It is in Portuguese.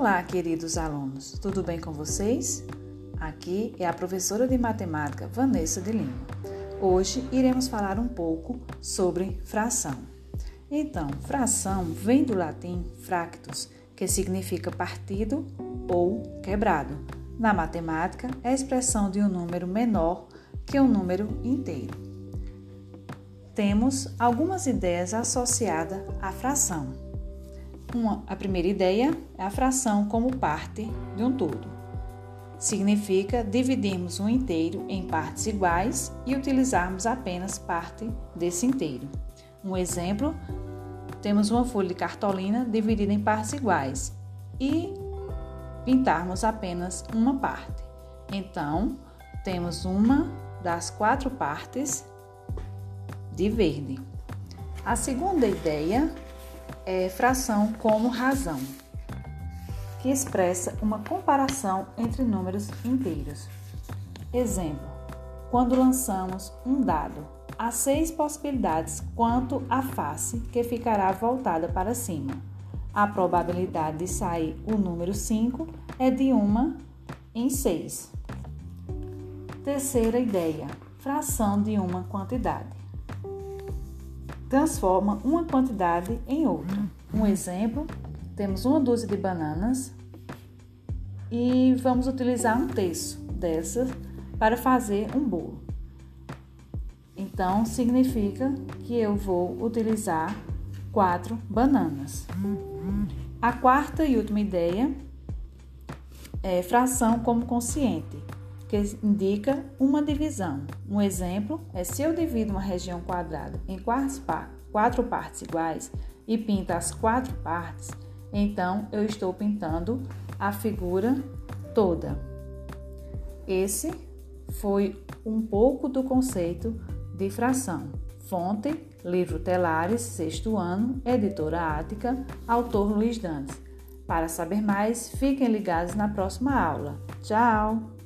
Olá, queridos alunos, tudo bem com vocês? Aqui é a professora de matemática Vanessa de Lima. Hoje iremos falar um pouco sobre fração. Então, fração vem do latim fractus, que significa partido ou quebrado. Na matemática, é a expressão de um número menor que um número inteiro. Temos algumas ideias associadas à fração. Uma, a primeira ideia é a fração como parte de um todo. Significa dividirmos um inteiro em partes iguais e utilizarmos apenas parte desse inteiro. Um exemplo, temos uma folha de cartolina dividida em partes iguais e pintarmos apenas uma parte. Então, temos uma das quatro partes de verde. A segunda ideia é fração como razão, que expressa uma comparação entre números inteiros. Exemplo: quando lançamos um dado, há seis possibilidades quanto à face que ficará voltada para cima. A probabilidade de sair o número 5 é de 1 em 6. Terceira ideia: fração de uma quantidade transforma uma quantidade em outra. Um exemplo, temos uma dúzia de bananas e vamos utilizar um terço dessas para fazer um bolo. Então, significa que eu vou utilizar quatro bananas. A quarta e última ideia é fração como consciente que indica uma divisão. Um exemplo é se eu divido uma região quadrada em quatro partes iguais e pinto as quatro partes, então eu estou pintando a figura toda. Esse foi um pouco do conceito de fração. Fonte, livro Telares, sexto ano, editora Ática, autor Luiz Dantes. Para saber mais, fiquem ligados na próxima aula. Tchau!